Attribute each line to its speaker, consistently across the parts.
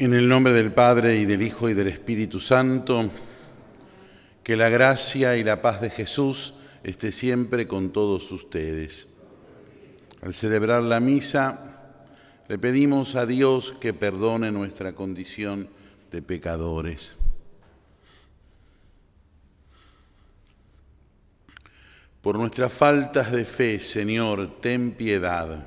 Speaker 1: En el nombre del Padre y del Hijo y del Espíritu Santo, que la gracia y la paz de Jesús esté siempre con todos ustedes. Al celebrar la misa, le pedimos a Dios que perdone nuestra condición de pecadores. Por nuestras faltas de fe, Señor, ten piedad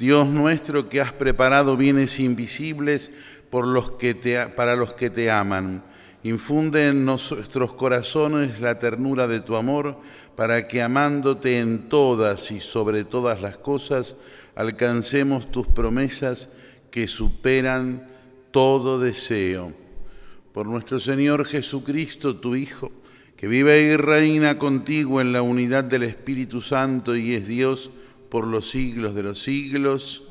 Speaker 1: Dios nuestro que has preparado bienes invisibles, los que para los que te aman. Infunde en nuestros corazones la ternura de tu amor, para que amándote en todas y sobre todas las cosas, alcancemos tus promesas que superan todo deseo. Por nuestro Señor Jesucristo, tu Hijo, que vive y reina contigo en la unidad del Espíritu Santo y es Dios por los siglos de los siglos.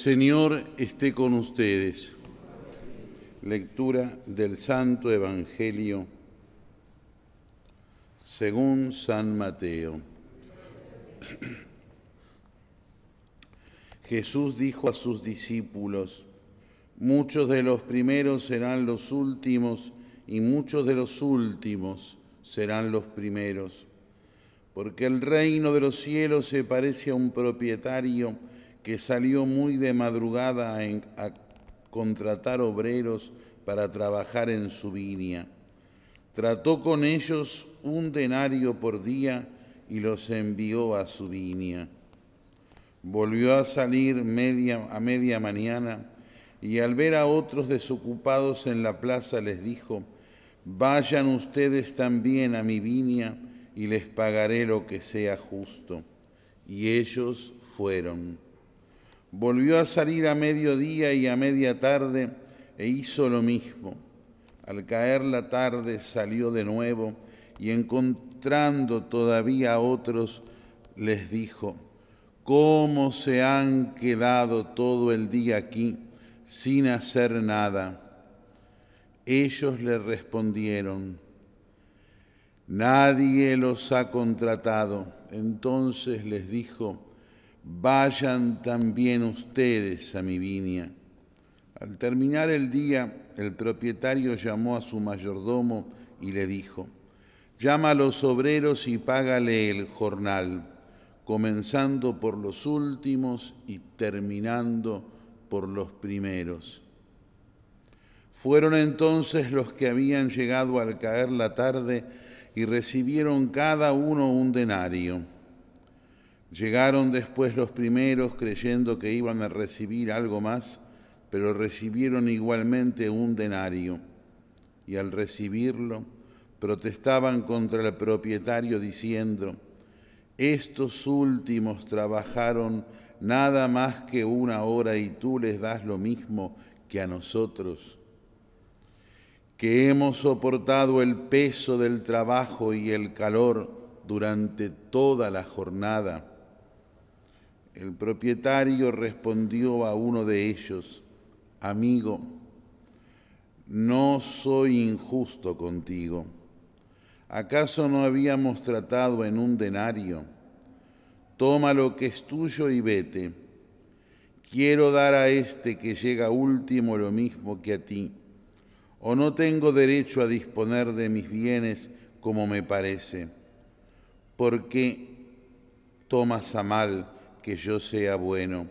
Speaker 1: Señor esté con ustedes. Lectura del Santo Evangelio según San Mateo. Jesús dijo a sus discípulos, muchos de los primeros serán los últimos y muchos de los últimos serán los primeros, porque el reino de los cielos se parece a un propietario que salió muy de madrugada a, contratar obreros para trabajar en su viña. Trató con ellos un denario por día y los envió a su viña. Volvió a salir media, a media mañana y al ver a otros desocupados en la plaza les dijo, vayan ustedes también a mi viña y les pagaré lo que sea justo. Y ellos fueron. Volvió a salir a mediodía y a media tarde e hizo lo mismo. Al caer la tarde salió de nuevo y encontrando todavía a otros, les dijo, ¿cómo se han quedado todo el día aquí sin hacer nada? Ellos le respondieron, nadie los ha contratado. Entonces les dijo, vayan también ustedes a mi viña. Al terminar el día, el propietario llamó a su mayordomo y le dijo, llama a los obreros y págale el jornal, comenzando por los últimos y terminando por los primeros. Fueron entonces los que habían llegado al caer la tarde y recibieron cada uno un denario. Llegaron después los primeros creyendo que iban a recibir algo más, pero recibieron igualmente un denario. Y al recibirlo, protestaban contra el propietario diciendo, estos últimos trabajaron nada más que una hora y tú les das lo mismo que a nosotros, que hemos soportado el peso del trabajo y el calor durante toda la jornada el propietario respondió a uno de ellos, amigo, no soy injusto contigo. ¿Acaso no habíamos tratado en un denario? Toma lo que es tuyo y vete. Quiero dar a este que llega último lo mismo que a ti. ¿O no tengo derecho a disponer de mis bienes como me parece? ¿Por qué tomas a mal? Que yo sea bueno.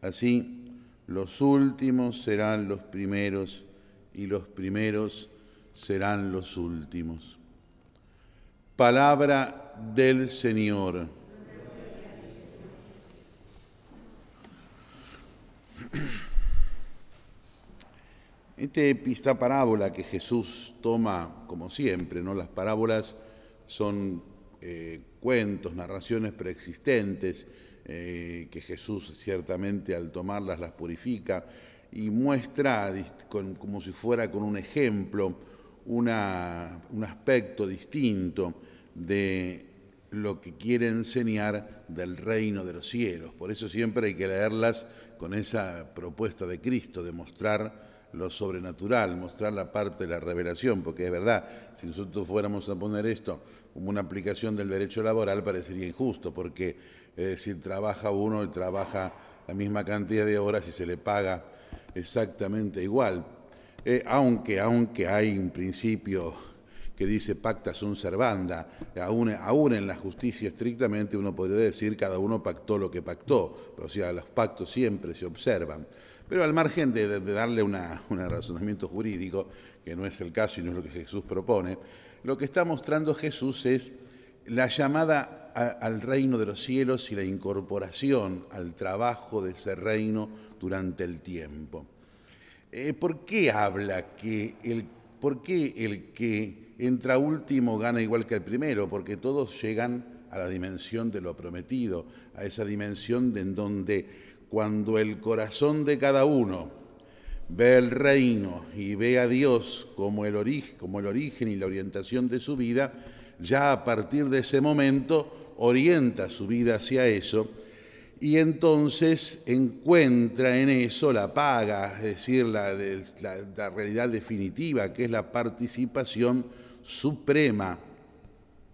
Speaker 1: Así, los últimos serán los primeros y los primeros serán los últimos. Palabra del Señor. esta parábola que Jesús toma, como siempre, ¿no? las parábolas son eh, cuentos, narraciones preexistentes, eh, que Jesús ciertamente al tomarlas las purifica y muestra como si fuera con un ejemplo un aspecto distinto de lo que quiere enseñar del reino de los cielos. Por eso siempre hay que leerlas con esa propuesta de Cristo, de mostrar lo sobrenatural, mostrar la parte de la revelación, porque es verdad, si nosotros fuéramos a poner esto como una aplicación del derecho laboral, parecería injusto, porque es decir, trabaja uno y trabaja la misma cantidad de horas y se le paga exactamente igual. Eh, aunque, aunque hay un principio que dice pacta sunt servanda, aún, aún en la justicia estrictamente uno podría decir cada uno pactó lo que pactó, o sea, los pactos siempre se observan. Pero al margen de, darle un razonamiento jurídico, que no es el caso y no es lo que Jesús propone, lo que está mostrando Jesús es la llamada al reino de los cielos y la incorporación al trabajo de ese reino durante el tiempo. Eh, ¿Por qué habla que el, por qué el que entra último gana igual que el primero, porque todos llegan a la dimensión de lo prometido, a esa dimensión en donde cuando el corazón de cada uno ve el reino y ve a Dios como el, origen, como el origen y la orientación de su vida, ya a partir de ese momento orienta su vida hacia eso y entonces encuentra en eso la paga, es decir, la, realidad definitiva, que es la participación suprema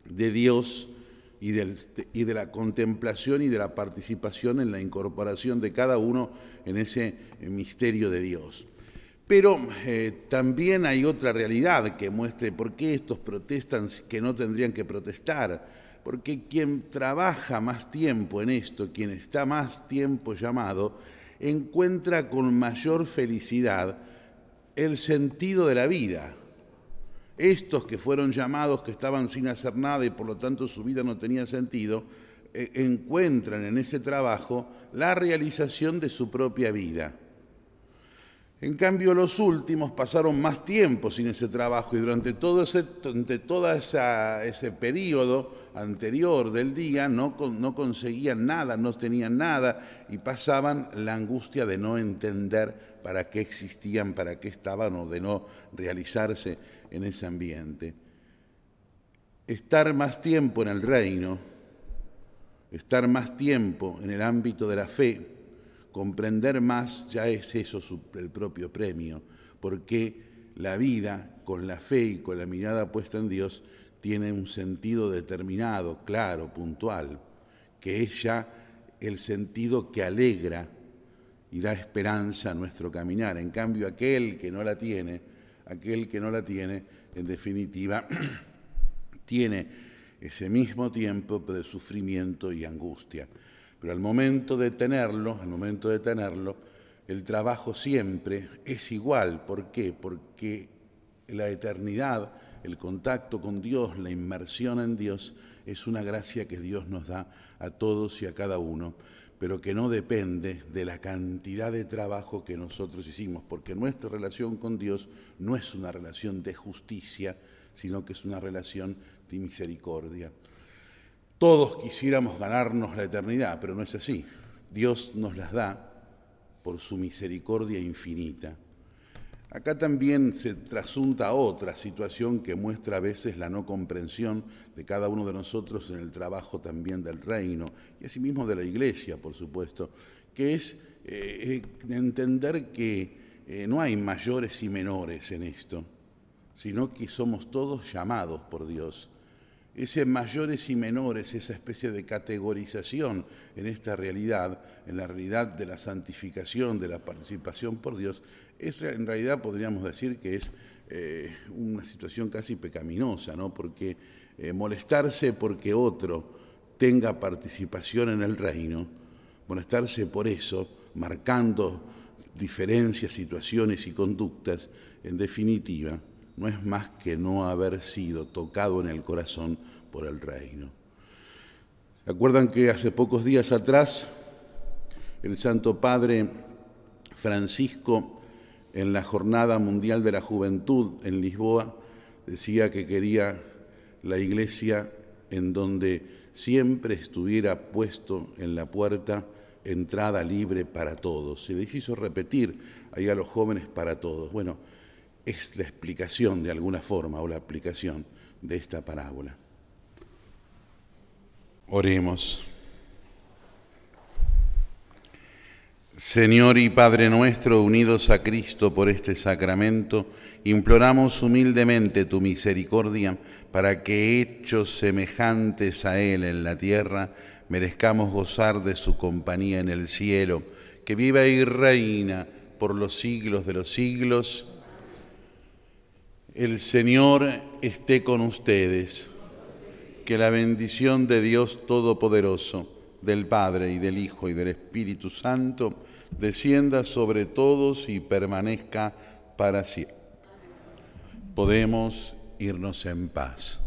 Speaker 1: de Dios y, de la contemplación y de la participación en la incorporación de cada uno en ese misterio de Dios. Pero eh, también hay otra realidad que muestre por qué estos protestan que no tendrían que protestar. Porque quien trabaja más tiempo en esto, quien está más tiempo llamado, encuentra con mayor felicidad el sentido de la vida, estos que fueron llamados, que estaban sin hacer nada y por lo tanto su vida no tenía sentido, eh, encuentran en ese trabajo la realización de su propia vida. En cambio, los últimos pasaron más tiempo sin ese trabajo y durante todo ese, ese periodo anterior del día no, no conseguían nada, no tenían nada y pasaban la angustia de no entender para qué existían, para qué estaban o de no realizarse en ese ambiente. Estar más tiempo en el reino, estar más tiempo en el ámbito de la fe, comprender más, ya es eso el propio premio, porque la vida con la fe y con la mirada puesta en Dios tiene un sentido determinado, claro, puntual, que es ya el sentido que alegra y da esperanza a nuestro caminar. En cambio, aquel que no la tiene, aquel que no la tiene, en definitiva, tiene ese mismo tiempo de sufrimiento y angustia. Pero al momento de tenerlo, al momento de tenerlo, el trabajo siempre es igual. ¿Por qué? Porque la eternidad, el contacto con Dios, la inmersión en Dios, es una gracia que Dios nos da a todos y a cada uno pero que no depende de la cantidad de trabajo que nosotros hicimos, porque nuestra relación con Dios no es una relación de justicia, sino que es una relación de misericordia. Todos quisiéramos ganarnos la eternidad, pero no es así. Dios nos las da por su misericordia infinita. Acá también se trasunta otra situación que muestra a veces la no comprensión de cada uno de nosotros en el trabajo también del reino y asimismo de la iglesia, por supuesto, que es eh, entender que eh, no hay mayores y menores en esto, sino que somos todos llamados por Dios. Ese mayores y menores, esa especie de categorización en esta realidad, en la realidad de la santificación, de la participación por Dios, en realidad podríamos decir que es eh, una situación casi pecaminosa, ¿no? porque eh, molestarse porque otro tenga participación en el reino, molestarse por eso, marcando diferencias, situaciones y conductas, en definitiva, no es más que no haber sido tocado en el corazón por el reino. ¿Se acuerdan que hace pocos días atrás el Santo Padre Francisco, en la Jornada Mundial de la Juventud en Lisboa, decía que quería la iglesia en donde siempre estuviera puesto en la puerta entrada libre para todos. Se les hizo repetir ahí a los jóvenes para todos. Bueno, es la explicación de alguna forma o la aplicación de esta parábola. Oremos. Señor y Padre nuestro, unidos a Cristo por este sacramento, imploramos humildemente tu misericordia para que, hechos semejantes a Él en la tierra, merezcamos gozar de su compañía en el cielo, que viva y reina por los siglos de los siglos. El Señor esté con ustedes. Que la bendición de Dios Todopoderoso, del Padre y del Hijo y del Espíritu Santo, descienda sobre todos y permanezca para siempre. Podemos irnos en paz.